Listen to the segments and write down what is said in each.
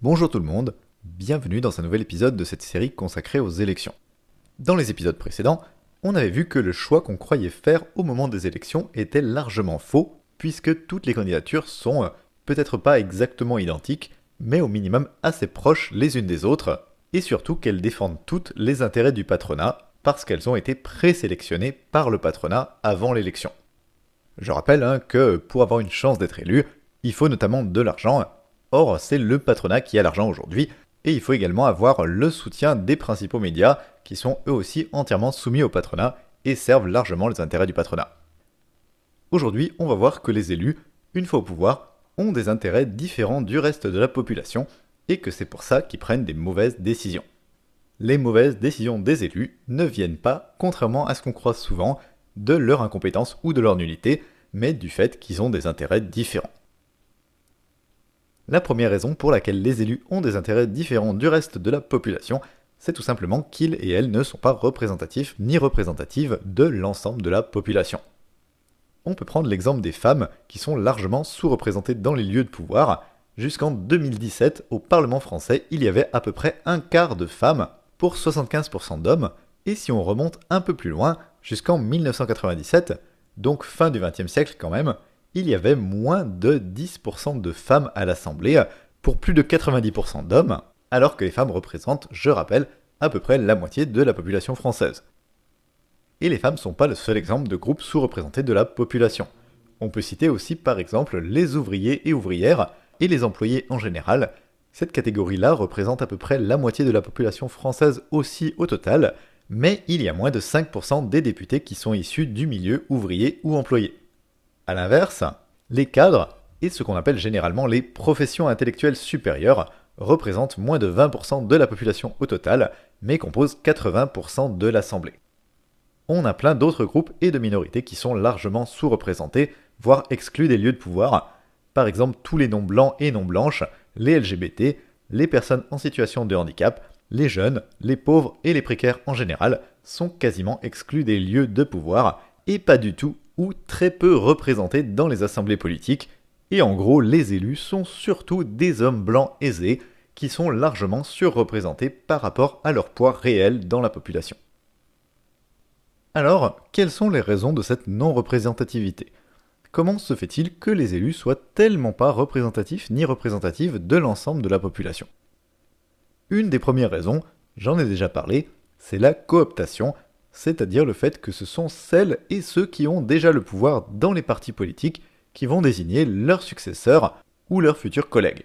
Bonjour tout le monde, bienvenue dans un nouvel épisode de cette série consacrée aux élections. Dans les épisodes précédents, on avait vu que le choix qu'on croyait faire au moment des élections était largement faux, puisque toutes les candidatures sont euh, peut-être pas exactement identiques, mais au minimum assez proches les unes des autres, et surtout qu'elles défendent toutes les intérêts du patronat, parce qu'elles ont été présélectionnées par le patronat avant l'élection. Je rappelle hein, que pour avoir une chance d'être élu, il faut notamment de l'argent, Or, c'est le patronat qui a l'argent aujourd'hui, et il faut également avoir le soutien des principaux médias, qui sont eux aussi entièrement soumis au patronat et servent largement les intérêts du patronat. Aujourd'hui, on va voir que les élus, une fois au pouvoir, ont des intérêts différents du reste de la population, et que c'est pour ça qu'ils prennent des mauvaises décisions. Les mauvaises décisions des élus ne viennent pas, contrairement à ce qu'on croit souvent, de leur incompétence ou de leur nullité, mais du fait qu'ils ont des intérêts différents. La première raison pour laquelle les élus ont des intérêts différents du reste de la population, c'est tout simplement qu'ils et elles ne sont pas représentatifs ni représentatives de l'ensemble de la population. On peut prendre l'exemple des femmes qui sont largement sous-représentées dans les lieux de pouvoir. Jusqu'en 2017, au Parlement français, il y avait à peu près un quart de femmes pour 75% d'hommes, et si on remonte un peu plus loin, jusqu'en 1997, donc fin du XXe siècle quand même, il y avait moins de 10% de femmes à l'Assemblée pour plus de 90% d'hommes, alors que les femmes représentent, je rappelle, à peu près la moitié de la population française. Et les femmes ne sont pas le seul exemple de groupe sous-représenté de la population. On peut citer aussi par exemple les ouvriers et ouvrières et les employés en général. Cette catégorie-là représente à peu près la moitié de la population française aussi au total, mais il y a moins de 5% des députés qui sont issus du milieu ouvrier ou employé. A l'inverse, les cadres et ce qu'on appelle généralement les professions intellectuelles supérieures représentent moins de 20% de la population au total, mais composent 80% de l'Assemblée. On a plein d'autres groupes et de minorités qui sont largement sous-représentés, voire exclus des lieux de pouvoir, par exemple tous les non-blancs et non-blanches, les LGBT, les personnes en situation de handicap, les jeunes, les pauvres et les précaires en général sont quasiment exclus des lieux de pouvoir et pas du tout ou très peu représentés dans les assemblées politiques, et en gros les élus sont surtout des hommes blancs aisés qui sont largement surreprésentés par rapport à leur poids réel dans la population. Alors, quelles sont les raisons de cette non-représentativité? Comment se fait-il que les élus soient tellement pas représentatifs ni représentatifs de l'ensemble de la population? Une des premières raisons, j'en ai déjà parlé, c'est la cooptation, c'est-à-dire le fait que ce sont celles et ceux qui ont déjà le pouvoir dans les partis politiques qui vont désigner leurs successeurs ou leurs futurs collègues.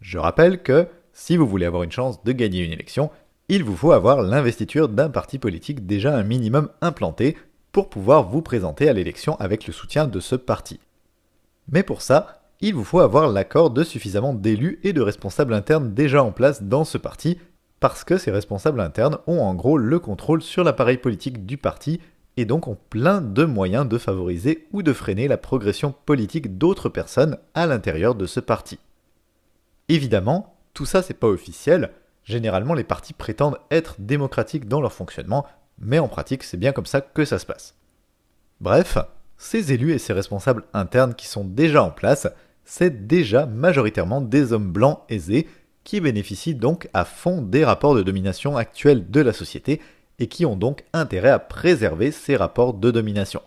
Je rappelle que si vous voulez avoir une chance de gagner une élection, il vous faut avoir l'investiture d'un parti politique déjà un minimum implanté pour pouvoir vous présenter à l'élection avec le soutien de ce parti. Mais pour ça, il vous faut avoir l'accord de suffisamment d'élus et de responsables internes déjà en place dans ce parti parce que ces responsables internes ont en gros le contrôle sur l'appareil politique du parti et donc ont plein de moyens de favoriser ou de freiner la progression politique d'autres personnes à l'intérieur de ce parti. Évidemment, tout ça c'est pas officiel, généralement les partis prétendent être démocratiques dans leur fonctionnement, mais en pratique c'est bien comme ça que ça se passe. Bref, ces élus et ces responsables internes qui sont déjà en place, c'est déjà majoritairement des hommes blancs aisés qui bénéficient donc à fond des rapports de domination actuels de la société et qui ont donc intérêt à préserver ces rapports de domination.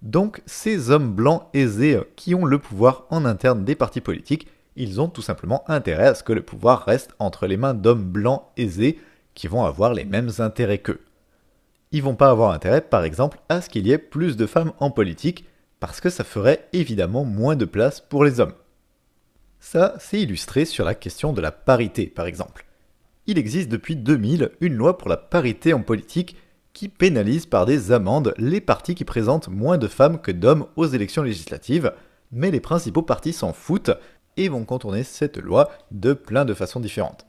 Donc ces hommes blancs aisés qui ont le pouvoir en interne des partis politiques, ils ont tout simplement intérêt à ce que le pouvoir reste entre les mains d'hommes blancs aisés qui vont avoir les mêmes intérêts qu'eux. Ils vont pas avoir intérêt par exemple à ce qu'il y ait plus de femmes en politique parce que ça ferait évidemment moins de place pour les hommes. Ça, c'est illustré sur la question de la parité, par exemple. Il existe depuis 2000 une loi pour la parité en politique qui pénalise par des amendes les partis qui présentent moins de femmes que d'hommes aux élections législatives, mais les principaux partis s'en foutent et vont contourner cette loi de plein de façons différentes.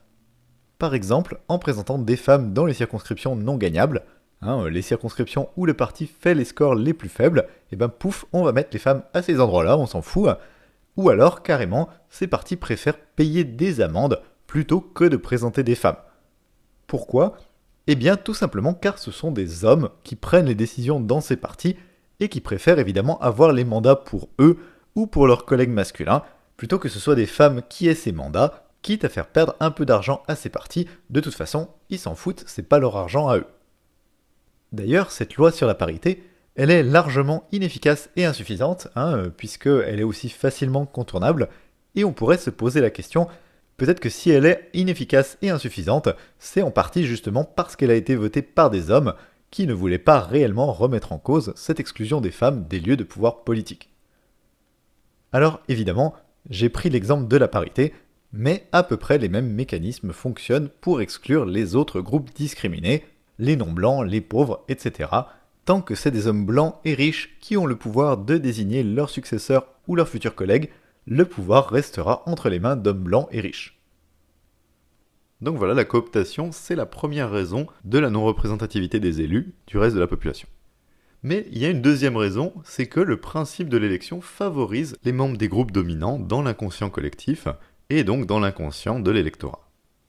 Par exemple, en présentant des femmes dans les circonscriptions non gagnables, hein, les circonscriptions où le parti fait les scores les plus faibles, et ben pouf, on va mettre les femmes à ces endroits-là, on s'en fout, ou alors, carrément, ces partis préfèrent payer des amendes plutôt que de présenter des femmes. Pourquoi? Eh bien, tout simplement car ce sont des hommes qui prennent les décisions dans ces partis et qui préfèrent évidemment avoir les mandats pour eux ou pour leurs collègues masculins, plutôt que ce soit des femmes qui aient ces mandats, quitte à faire perdre un peu d'argent à ces partis, de toute façon, ils s'en foutent, c'est pas leur argent à eux. D'ailleurs, cette loi sur la parité, elle est largement inefficace et insuffisante, hein, euh, puisqu'elle est aussi facilement contournable, et on pourrait se poser la question, peut-être que si elle est inefficace et insuffisante, c'est en partie justement parce qu'elle a été votée par des hommes qui ne voulaient pas réellement remettre en cause cette exclusion des femmes des lieux de pouvoir politique. Alors évidemment, j'ai pris l'exemple de la parité, mais à peu près les mêmes mécanismes fonctionnent pour exclure les autres groupes discriminés, les non-blancs, les pauvres, etc., tant que c'est des hommes blancs et riches qui ont le pouvoir de désigner leurs successeurs ou leurs futurs collègues, le pouvoir restera entre les mains d'hommes blancs et riches. Donc voilà, la cooptation, c'est la première raison de la non-représentativité des élus du reste de la population. Mais il y a une deuxième raison, c'est que le principe de l'élection favorise les membres des groupes dominants dans l'inconscient collectif, et donc dans l'inconscient de l'électorat.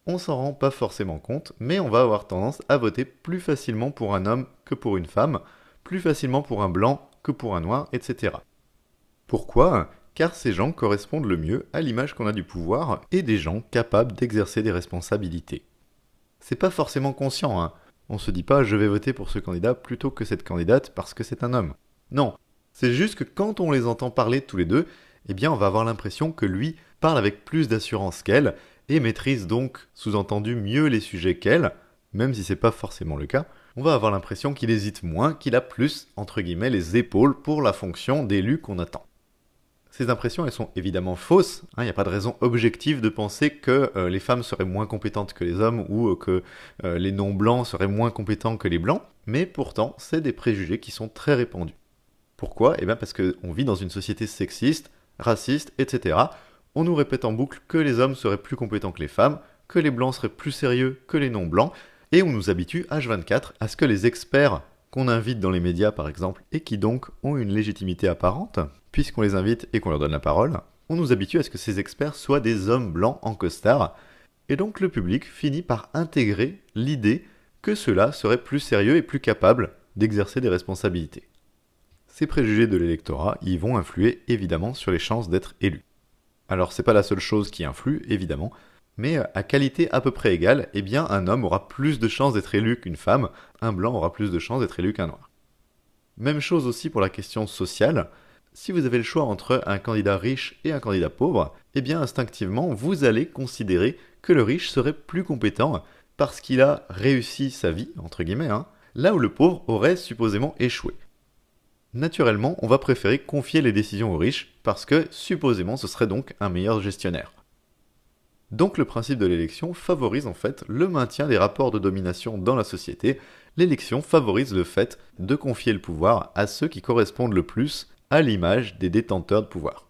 On s'en rend pas forcément compte, mais on va avoir tendance à voter plus facilement pour un homme que pour une femme, plus facilement pour un blanc que pour un noir, etc. Pourquoi? Car ces gens correspondent le mieux à l'image qu'on a du pouvoir et des gens capables d'exercer des responsabilités. C'est pas forcément conscient, hein. On se dit pas je vais voter pour ce candidat plutôt que cette candidate parce que c'est un homme. Non, c'est juste que quand on les entend parler tous les deux, eh bien on va avoir l'impression que lui parle avec plus d'assurance qu'elle et maîtrise donc, sous-entendu, mieux les sujets qu'elle, même si c'est pas forcément le cas, on va avoir l'impression qu'il hésite moins, qu'il a plus, entre guillemets, les épaules pour la fonction d'élu qu'on attend. Ces impressions, elles sont évidemment fausses, il hein, n'y a pas de raison objective de penser que euh, les femmes seraient moins compétentes que les hommes ou euh, que euh, les non-blancs seraient moins compétents que les blancs, mais pourtant, c'est des préjugés qui sont très répandus. Pourquoi? Eh bien parce qu'on vit dans une société sexiste, raciste, etc., on nous répète en boucle que les hommes seraient plus compétents que les femmes, que les blancs seraient plus sérieux que les non-blancs, et on nous habitue H24 à ce que les experts qu'on invite dans les médias par exemple, et qui donc ont une légitimité apparente, puisqu'on les invite et qu'on leur donne la parole, on nous habitue à ce que ces experts soient des hommes blancs en costard, et donc le public finit par intégrer l'idée que ceux-là seraient plus sérieux et plus capables d'exercer des responsabilités. Ces préjugés de l'électorat y vont influer évidemment sur les chances d'être élus. Alors c'est pas la seule chose qui influe, évidemment, mais à qualité à peu près égale, eh bien un homme aura plus de chances d'être élu qu'une femme, un blanc aura plus de chances d'être élu qu'un noir. Même chose aussi pour la question sociale. Si vous avez le choix entre un candidat riche et un candidat pauvre, eh bien instinctivement vous allez considérer que le riche serait plus compétent parce qu'il a réussi sa vie, entre guillemets, hein, là où le pauvre aurait supposément échoué naturellement, on va préférer confier les décisions aux riches, parce que supposément ce serait donc un meilleur gestionnaire. Donc le principe de l'élection favorise en fait le maintien des rapports de domination dans la société. L'élection favorise le fait de confier le pouvoir à ceux qui correspondent le plus à l'image des détenteurs de pouvoir.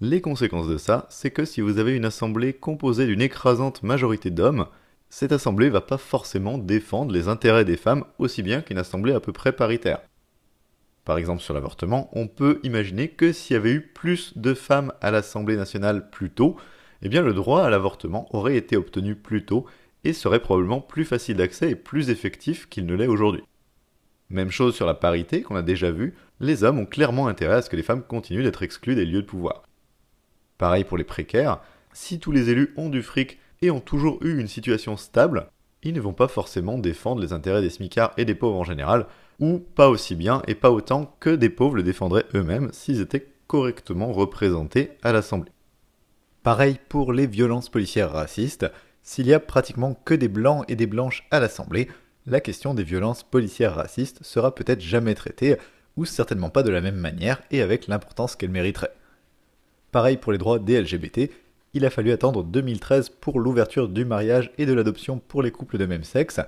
Les conséquences de ça, c'est que si vous avez une assemblée composée d'une écrasante majorité d'hommes, cette assemblée va pas forcément défendre les intérêts des femmes aussi bien qu'une assemblée à peu près paritaire. Par exemple sur l'avortement, on peut imaginer que s'il y avait eu plus de femmes à l'Assemblée nationale plus tôt, eh bien le droit à l'avortement aurait été obtenu plus tôt et serait probablement plus facile d'accès et plus effectif qu'il ne l'est aujourd'hui. Même chose sur la parité qu'on a déjà vu, les hommes ont clairement intérêt à ce que les femmes continuent d'être exclues des lieux de pouvoir. Pareil pour les précaires, si tous les élus ont du fric et ont toujours eu une situation stable, ils ne vont pas forcément défendre les intérêts des smicards et des pauvres en général, ou pas aussi bien et pas autant que des pauvres le défendraient eux-mêmes s'ils étaient correctement représentés à l'Assemblée. Pareil pour les violences policières racistes, s'il y a pratiquement que des blancs et des blanches à l'Assemblée, la question des violences policières racistes sera peut-être jamais traitée, ou certainement pas de la même manière et avec l'importance qu'elle mériterait. Pareil pour les droits des LGBT, il a fallu attendre 2013 pour l'ouverture du mariage et de l'adoption pour les couples de même sexe.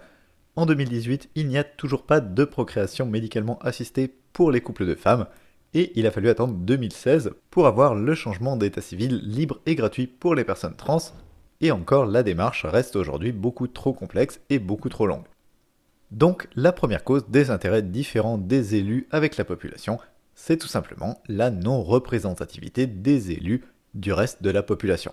En 2018, il n'y a toujours pas de procréation médicalement assistée pour les couples de femmes, et il a fallu attendre 2016 pour avoir le changement d'état civil libre et gratuit pour les personnes trans, et encore la démarche reste aujourd'hui beaucoup trop complexe et beaucoup trop longue. Donc la première cause des intérêts différents des élus avec la population, c'est tout simplement la non-représentativité des élus du reste de la population.